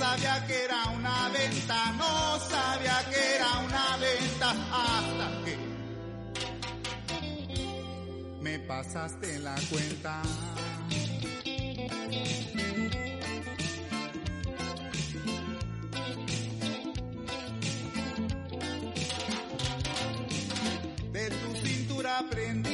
Sabía que era una venta, no sabía que era una venta hasta que me pasaste la cuenta. De tu cintura prendí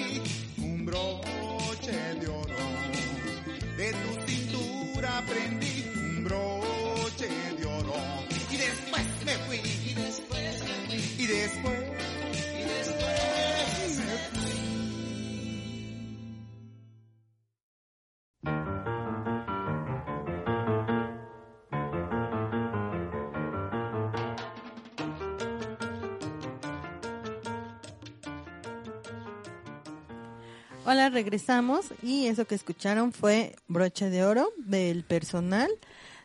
Hola, regresamos y eso que escucharon fue Broche de Oro del personal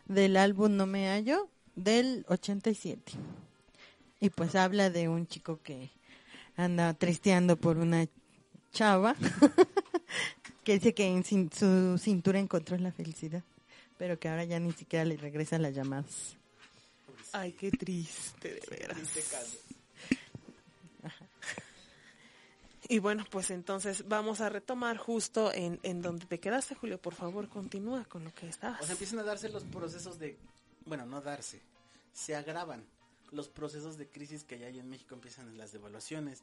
del álbum No Me Hallo del 87. Y pues habla de un chico que anda tristeando por una chava que dice que en su cintura encontró la felicidad, pero que ahora ya ni siquiera le regresa las llamadas. Ay, qué triste, de veras. Y bueno, pues entonces vamos a retomar justo en, en donde te quedaste, Julio. Por favor, continúa con lo que estabas. O sea, empiezan a darse los procesos de, bueno, no darse, se agravan los procesos de crisis que ya hay en México, empiezan en las devaluaciones.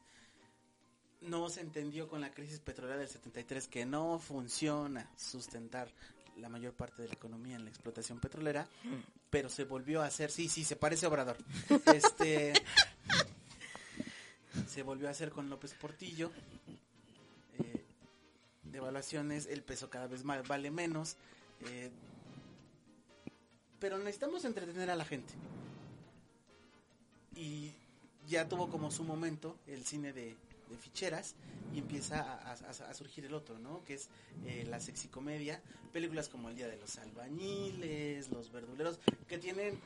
No se entendió con la crisis petrolera del 73 que no funciona sustentar la mayor parte de la economía en la explotación petrolera, pero se volvió a hacer, sí, sí, se parece a Obrador. Este se volvió a hacer con López Portillo. Eh, devaluaciones, el peso cada vez más vale menos. eh, pero necesitamos entretener a la gente. Y ya tuvo como su momento el cine de, ficheras y empieza a surgir el otro, ¿no? Que es eh, la sexicomedia, películas como El Día de los Albañiles, Los Verduleros, que tienen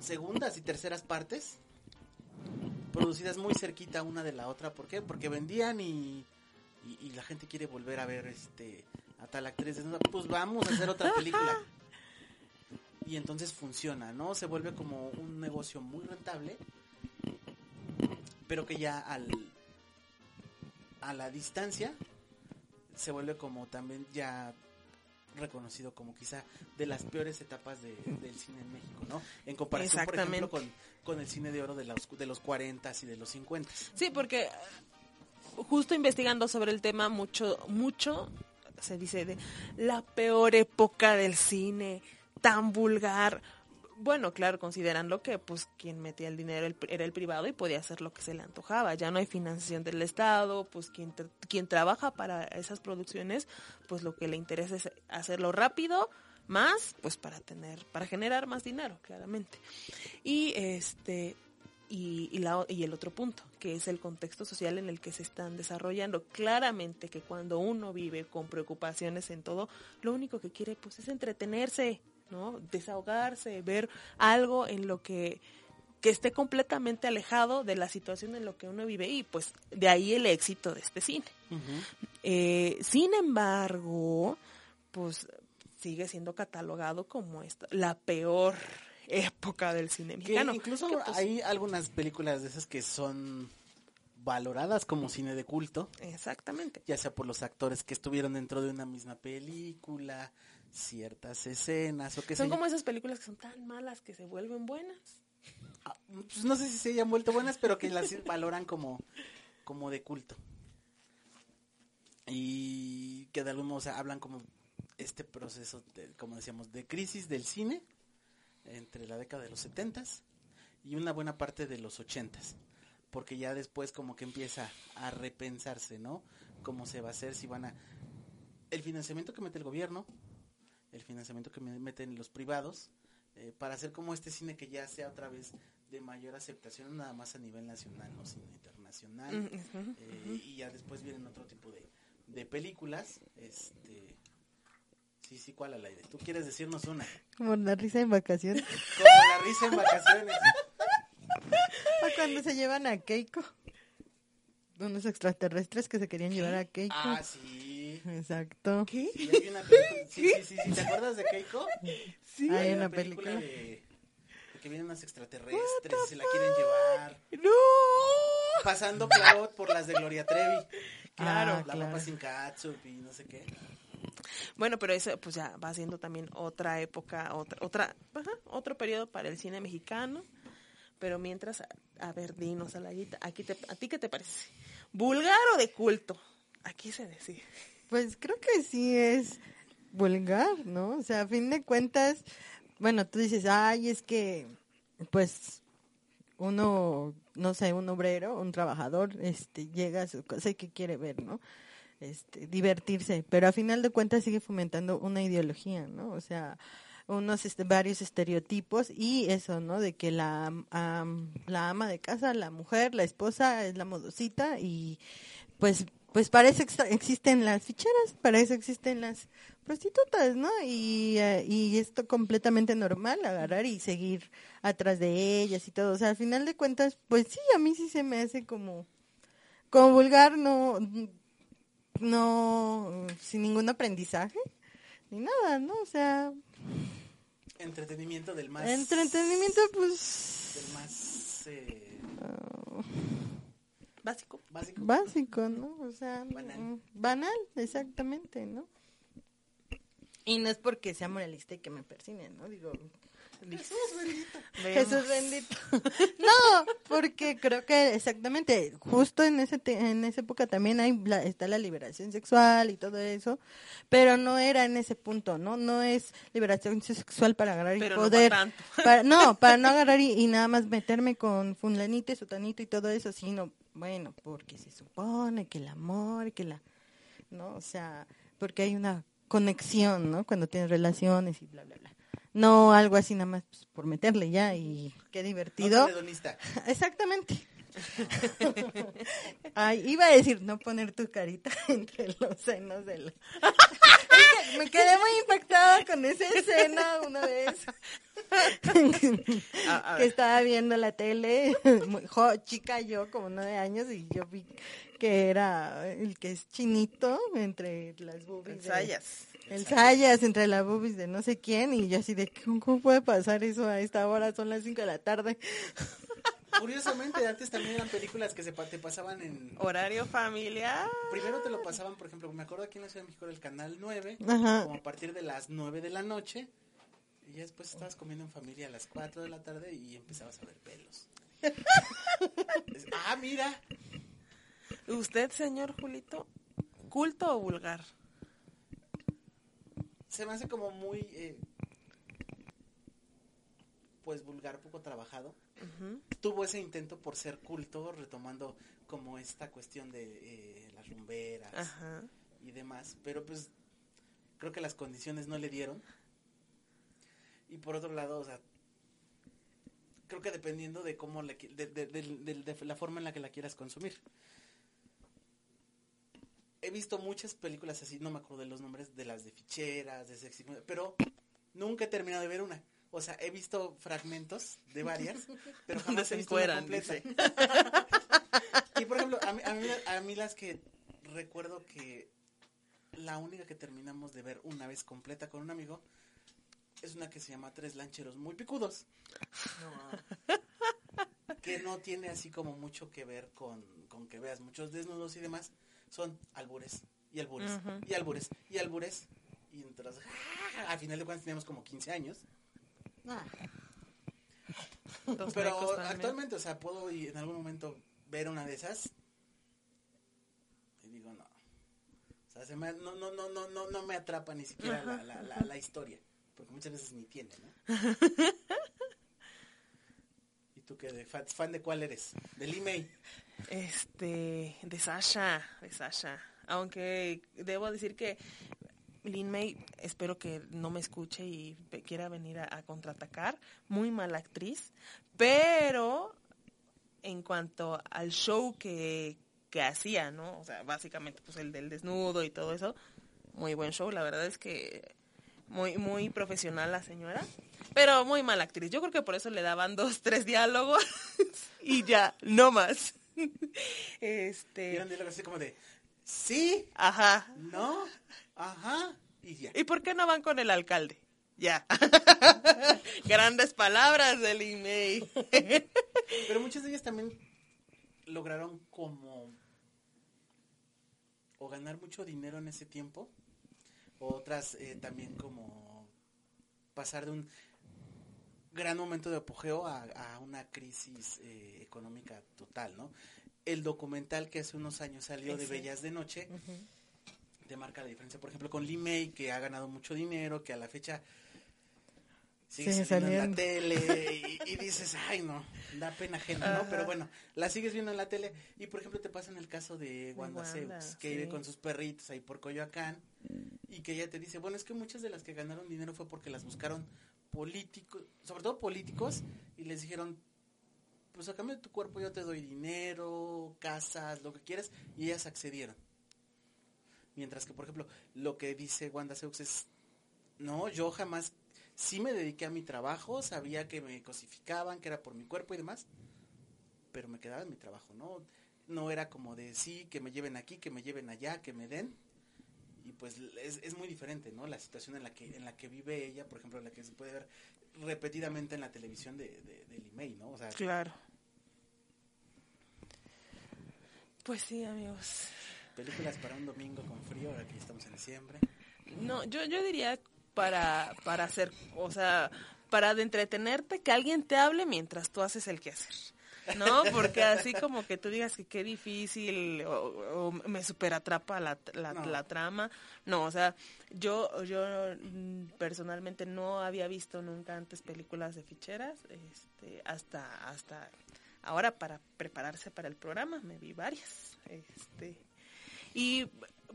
segundas y terceras partes producidas muy cerquita una de la otra. ¿Por qué? Porque vendían y, la gente quiere volver a ver este a tal actriz. Pues vamos a hacer otra película. y entonces funciona, ¿no? Se vuelve como un negocio muy rentable, pero que ya al a la distancia se vuelve como también ya reconocido como quizá de las peores etapas de- del cine en México, ¿no? En comparación, por ejemplo, con, con el cine de oro de los, de los 40 y de los 50. Sí, porque eh, justo investigando sobre el tema mucho, mucho se dice de la peor época del cine, tan vulgar. Bueno, claro, considerando que pues quien metía el dinero era el privado y podía hacer lo que se le antojaba. Ya no hay financiación del Estado, pues quien, quien trabaja para esas producciones, pues lo que le interesa es hacerlo rápido, más pues para tener, para generar más dinero, claramente. Y este y, y, la- y el otro punto, que es el contexto social en el que se están desarrollando. Claramente que cuando uno vive con preocupaciones en todo, lo único que quiere pues es entretenerse, ¿no? Desahogarse, ver algo en lo que que esté completamente alejado de la situación en lo que uno vive y pues de ahí el éxito de este cine. Eh, sin embargo, pues sigue siendo catalogado como esta, la peor época del cine Que mexicano. incluso Que, pues, hay algunas películas de esas que son valoradas como cine de culto, Exactamente. ya sea por los actores que estuvieron dentro de una misma película, ciertas escenas o sé Son como esas películas que son tan malas que se vuelven buenas. Ah, pues no sé si se hayan vuelto buenas, pero que las valoran como, como de culto. Y que de algún modo o sea, hablan como este proceso, de, como decíamos, de crisis del cine entre la década de los setentas y una buena parte de los ochentas. Porque ya después como que empieza a repensarse, ¿no? Cómo se va a hacer, si van a... El financiamiento que mete el gobierno, el financiamiento que me- meten los privados, eh, para hacer como este cine que ya sea otra vez de mayor aceptación, nada más a nivel nacional, no sino internacional. Ujú. Eh, y ya después vienen otro tipo de, de películas. Este, sí, sí, ¿cuál al aire? ¿Tú quieres decirnos una? Como la risa en vacaciones. Como la risa en vacaciones. O cuando se llevan a Keiko. Unos extraterrestres que se querían llevar a Keiko. Ah, sí. Exacto. ¿Qué? Sí, hay una película. Sí, sí, sí, sí. ¿Te acuerdas de Keiko? Sí, hay una película. de, de que vienen unos extraterrestres y se la quieren llevar. ¡No! Pasando, claro, por las de Gloria Trevi. Claro, la claro. papa sin catsup y no sé qué. Bueno, pero eso pues ya va siendo también otra época, otra, otra, ajá, otro periodo para el cine mexicano. Pero mientras, a, a ver, dinos, Alayita, aquí te, ¿a ti qué te parece? ¿Vulgar o de culto? Aquí se decide. Pues creo que sí es vulgar, ¿no? O sea, a fin de cuentas, bueno, tú dices, ay, es que, pues, uno, no sé, un obrero, un trabajador, este, llega a su casa y que quiere ver, ¿no? Este, divertirse, pero a final de cuentas sigue fomentando una ideología, ¿no? O sea, unos este, varios estereotipos y eso, ¿no? De que la, am, la ama de casa, la mujer, la esposa es la modosita y pues pues para eso ex- existen las ficheras, para eso existen las prostitutas, ¿no? Y, eh, y esto completamente normal, agarrar y seguir atrás de ellas y todo. O sea, al final de cuentas, pues sí, a mí sí se me hace como, como vulgar, no, no, sin ningún aprendizaje, ni nada, ¿no? O sea, Entretenimiento del más. entretenimiento, pues, Del más. eh, Básico. básico. básico, ¿no? O sea, Banal. mm, banal, exactamente, ¿no? Y no es porque sea moralista y que me persine, ¿no? Digo, Jesús bendito. No, porque creo que exactamente, justo en ese te- en esa época también hay la- está la liberación sexual y todo eso, pero no era en ese punto, ¿no? No es liberación sexual para agarrar y Pero no poder. pa' tanto. para- no, para no agarrar y, y nada más meterme con fulanito y sutanito y todo eso, sino, bueno, porque se supone que el amor, que la, ¿no? O sea, porque hay una conexión, ¿no? Cuando tienes relaciones y bla, bla, bla. No algo así nada más pues, por meterle ya y qué divertido. Exactamente. Ay, iba a decir no poner tu carita entre los senos de la... Es que me quedé muy impactada con esa escena una vez que estaba viendo la tele, muy jo- chica yo, como nueve años, y yo vi que era el que es chinito entre las boobies. de- Ensayas. El Sayas entre la boobies de no sé quién y yo así de, ¿cómo, puede pasar eso a esta hora? Son las 5 de la tarde. Curiosamente, antes también eran películas que se pa- te pasaban en... Horario familiar. Primero te lo pasaban, por ejemplo, me acuerdo aquí en la Ciudad de México era el Canal 9, Ajá. como a partir de las 9 de la noche. Y ya después estabas comiendo en familia a las 4 de la tarde y empezabas a ver pelos. Ah, mira. ¿Usted, señor Julito, culto o vulgar? Se me hace como muy... eh, pues vulgar, poco trabajado. Tuvo ese intento por ser culto, retomando como esta cuestión de eh, las rumberas Ajá. y demás. Pero pues creo que las condiciones no le dieron. Y por otro lado, o sea, creo que dependiendo de cómo le de, de la forma en la que la quieras consumir. He visto muchas películas así, no me acuerdo de los nombres, de las de ficheras, de sexy, pero nunca he terminado de ver una. O sea, he visto fragmentos de varias, pero jamás se he visto una completa. y por ejemplo, a mí, a, mí, a mí las que recuerdo que la única que terminamos de ver una vez completa con un amigo es una que se llama Tres Lancheros Muy Picudos. que no tiene así como mucho que ver con, con que veas muchos desnudos y demás. Son albures y albures y albures y albures. Y entonces, al final de cuentas teníamos como 15 años. Los Pero actualmente, o sea, puedo y en algún momento ver una de esas y digo, no. O sea, se me- no, no, no, no, no, no me atrapa ni siquiera la, la, la, la historia. Porque muchas veces ni tiene, ¿no? ¿Y tú qué? de fan, fan de cuál eres? ¿De Lee May? Este, de Sasha, de Sasha. Aunque debo decir que Lin May, espero que no me escuche y quiera venir a, a contraatacar. Muy mala actriz. Pero en cuanto al show que, que hacía, ¿no? O sea, básicamente, pues el del desnudo y todo eso. Muy buen show, la verdad es que muy, muy profesional la señora. Pero muy mala actriz. Yo creo que por eso le daban dos, tres diálogos y ya, no más. Y Este, eran diálogos así como de, sí, ajá. no, ajá, y ya. ¿Y por qué no van con el alcalde? Ya. Grandes palabras del email. Pero muchas de ellas también lograron como o ganar mucho dinero en ese tiempo, o otras eh, también como pasar de un gran momento de apogeo a, a una crisis eh, económica total, ¿no? El documental que hace unos años salió de. Bellas de Noche te marca la diferencia, por ejemplo, con Lee May, que ha ganado mucho dinero, que a la fecha sigue Sigue saliendo en la tele y, y dices, ay no, da pena ajena, ¿no? Pero bueno, la sigues viendo en la tele y por ejemplo te pasa en el caso de Wanda, Wanda, Seux, que sí. vive con sus perritos ahí por Coyoacán y que ella te dice, bueno, es que muchas de las que ganaron dinero fue porque las buscaron políticos, sobre todo políticos, y les dijeron, pues a cambio de tu cuerpo yo te doy dinero, casas, lo que quieras, y ellas accedieron. Mientras que, por ejemplo, lo que dice Wanda Seux es, no, yo jamás, sí me dediqué a mi trabajo, sabía que me cosificaban, que era por mi cuerpo y demás, pero me quedaba en mi trabajo, ¿no? No era como de, sí, que me lleven aquí, que me lleven allá, que me den. Y pues es, es muy diferente, ¿no? La situación en la que en la que vive ella, por ejemplo, la que se puede ver repetidamente en la televisión de, de, del email, ¿no? Claro. Pues sí, amigos. Películas para un domingo con frío, ahora que estamos en diciembre. No, yo, yo diría para, para hacer, o sea, para de entretenerte, que alguien te hable mientras tú haces el quehacer. ¿No? Porque así como que tú digas que qué difícil o, o me superatrapa la, la, No. la trama. No, o sea, yo, yo personalmente no había visto nunca antes películas de ficheras, este, hasta, hasta ahora para prepararse para el programa me vi varias. Este, y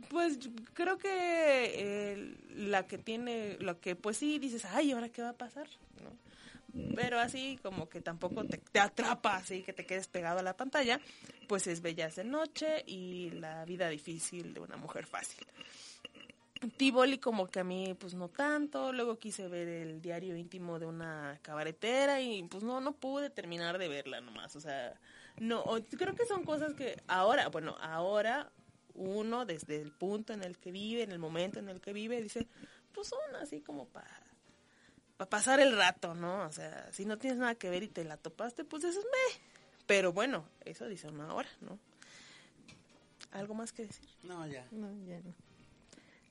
pues creo que eh, la que tiene, lo que pues sí dices, ay, ¿ahora qué va a pasar? ¿No? Pero así como que tampoco te, te atrapa, así que te quedes pegado a la pantalla, pues es Bellas de Noche y La vida difícil de una mujer fácil. Tivoli como que a mí pues no tanto, luego quise ver el diario íntimo de una cabaretera y pues no, no pude terminar de verla nomás, o sea, no, creo que son cosas que ahora, bueno, ahora uno desde el punto en el que vive, en el momento en el que vive, dice, pues son así como para pasar el rato, ¿no? O sea, si no tienes nada que ver y te la topaste, pues dices, me. Pero bueno, eso dice una hora, ¿no? ¿Algo más que decir? No, ya. No, ya no.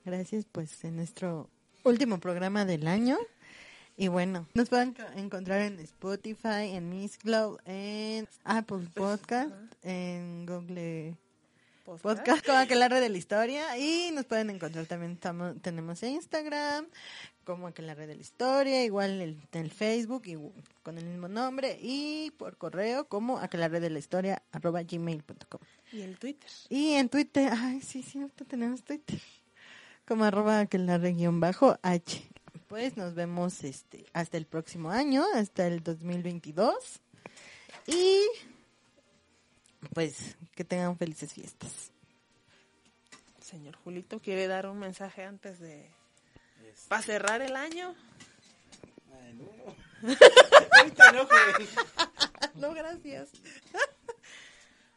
Gracias, pues, en nuestro último programa del año. Y bueno, nos pueden co- encontrar en Spotify, en Miss Glow, en Apple Podcast, en Google Podcast, como Aquelarre de la Historia. Y nos pueden encontrar también, tamo- tenemos Instagram, como Aquelarre de la Historia, igual el, el Facebook, y, con el mismo nombre. Y por correo, como Aquelarre de la Historia, arroba gmail.com. Y el Twitter. Y en Twitter, ay, sí, cierto, tenemos Twitter. Como arroba que la región bajo H. Pues nos vemos este hasta el próximo año, hasta el 2022. Y pues que tengan felices fiestas. Señor Julito, ¿quiere dar un mensaje antes de... Es- para cerrar el año? Ay, no. Ahorita no, güey. No, gracias.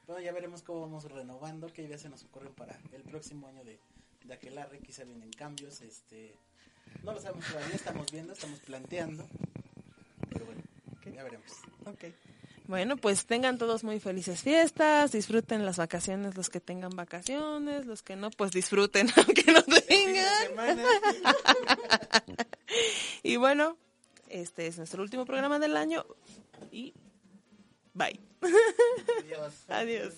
Bueno, ya veremos cómo vamos renovando, qué ideas se nos ocurren para el próximo año de, de Aquelarre, quizá vienen cambios, este, no lo sabemos todavía, estamos viendo, estamos planteando, pero bueno, ya veremos. Ok. Bueno, pues tengan todos muy felices fiestas, disfruten las vacaciones los que tengan vacaciones, los que no, pues disfruten aunque no tengan. Y bueno, este es nuestro último programa del año y bye. Adiós. Adiós.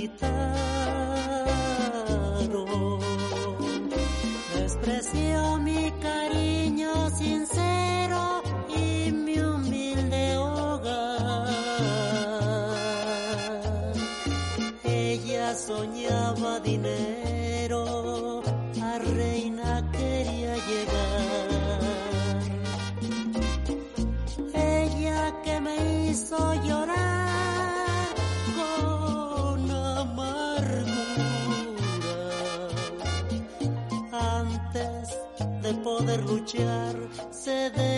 Me de poder luchar, se declaró